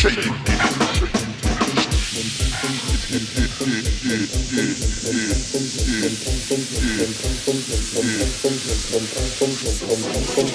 shaking.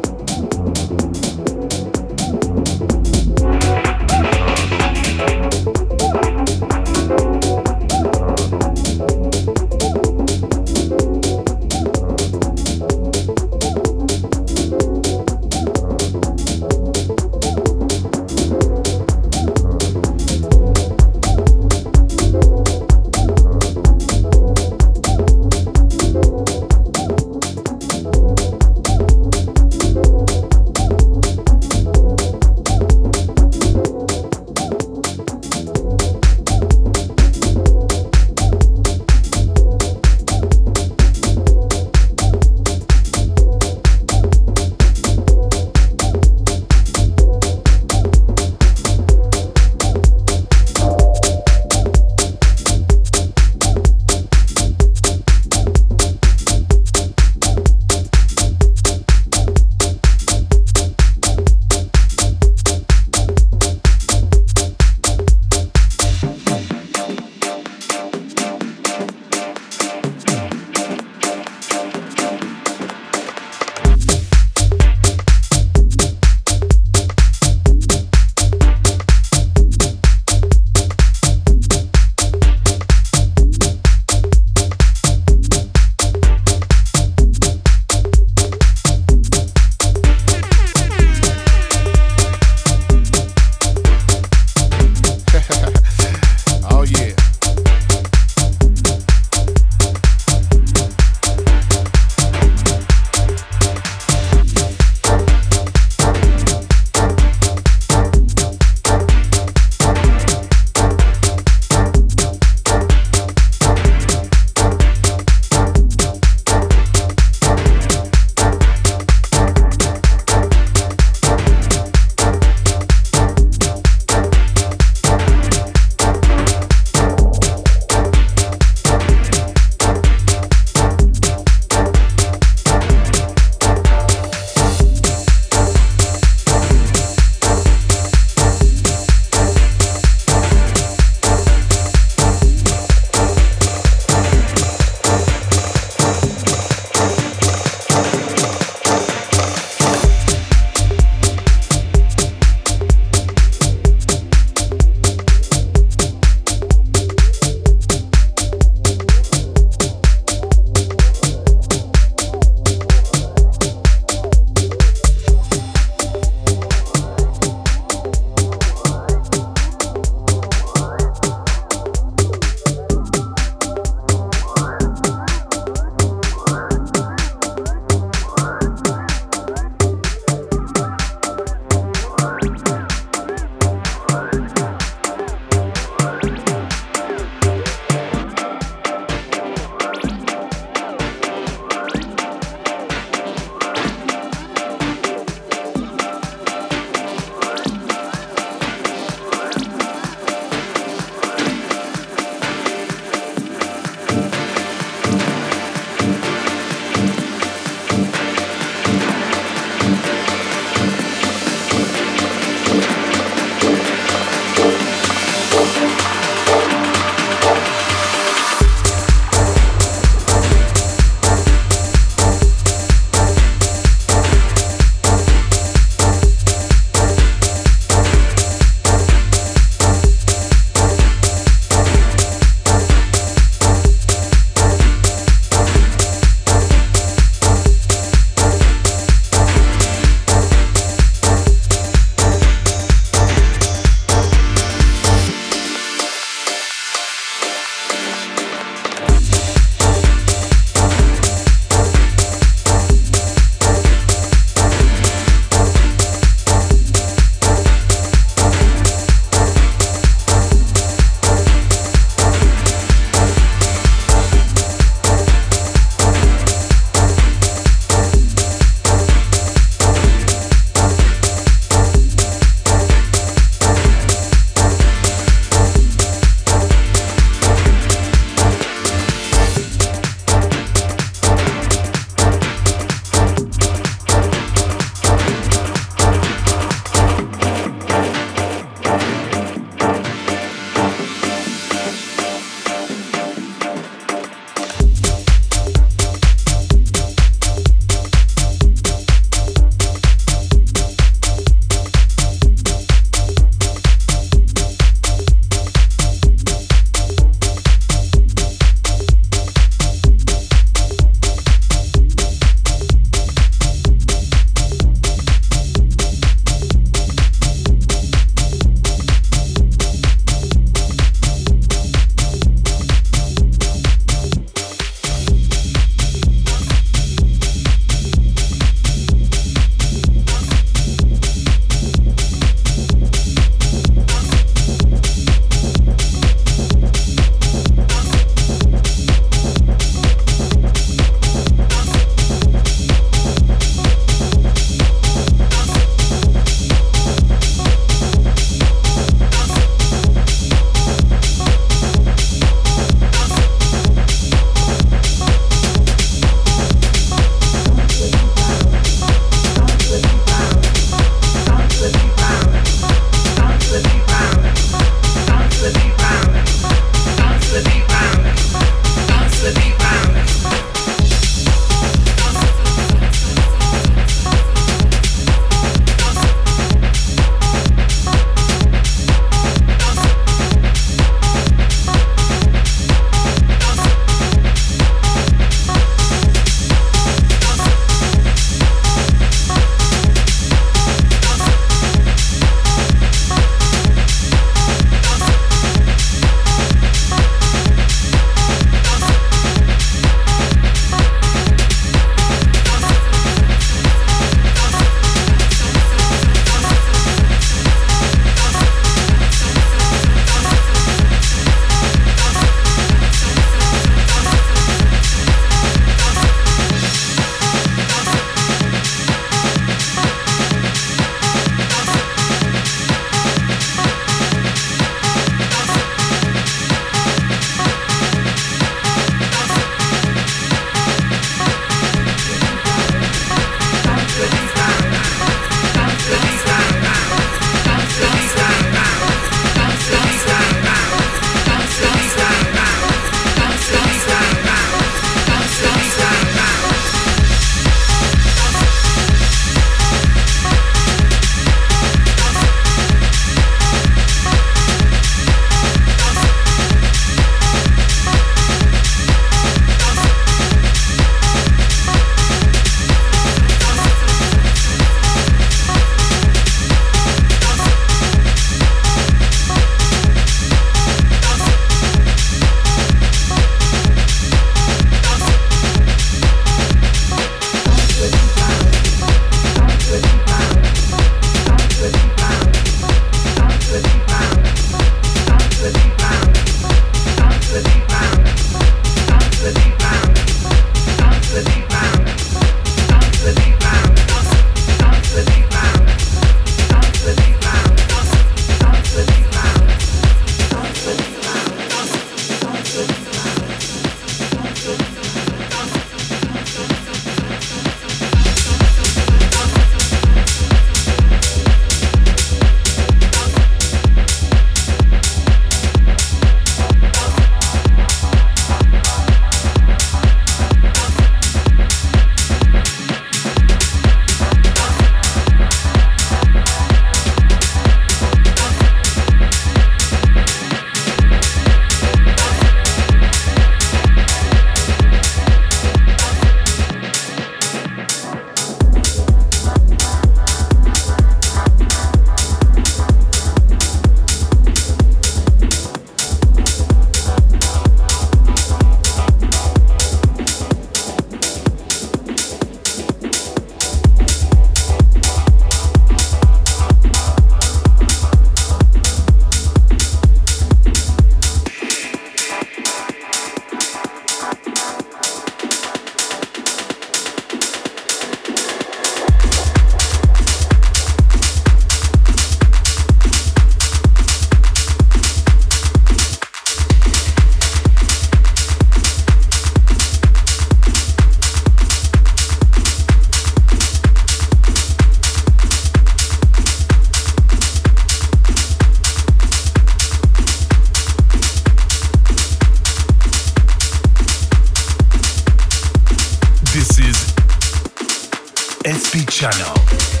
SP Channel.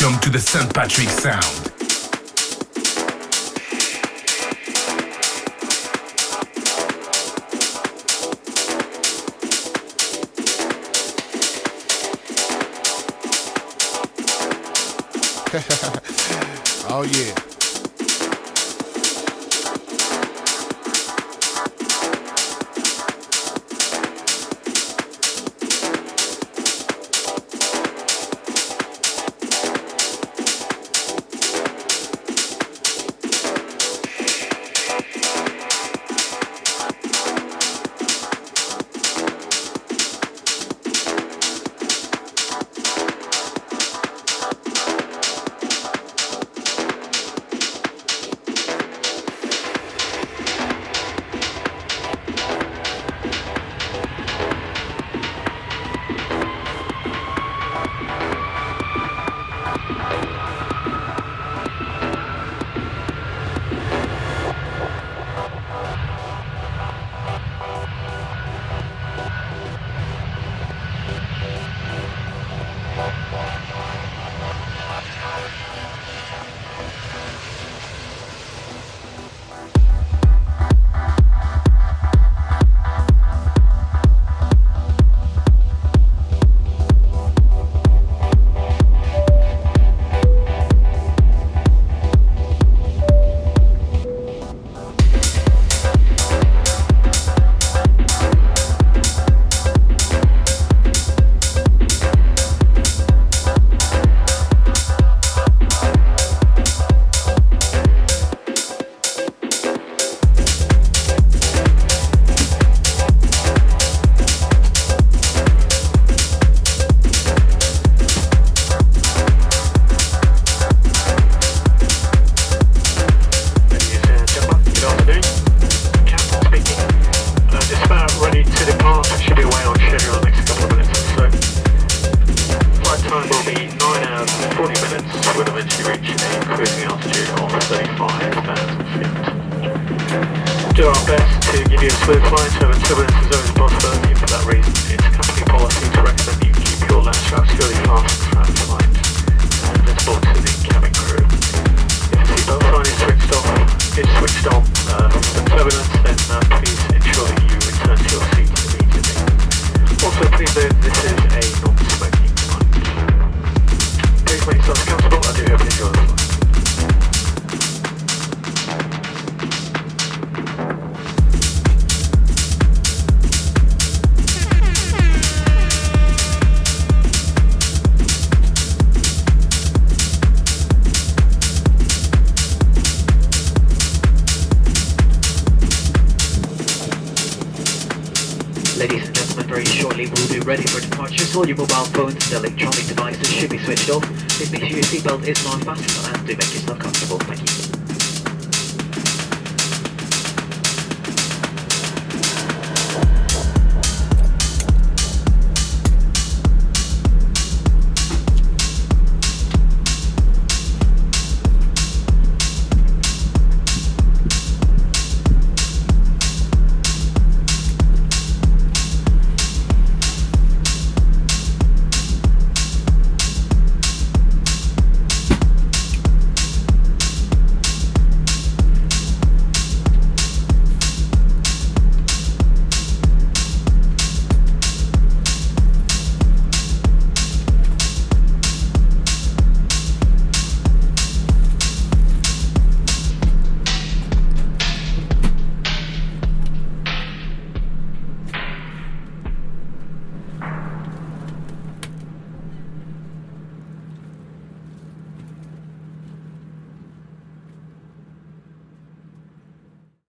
Welcome to the St. Patrick Sound.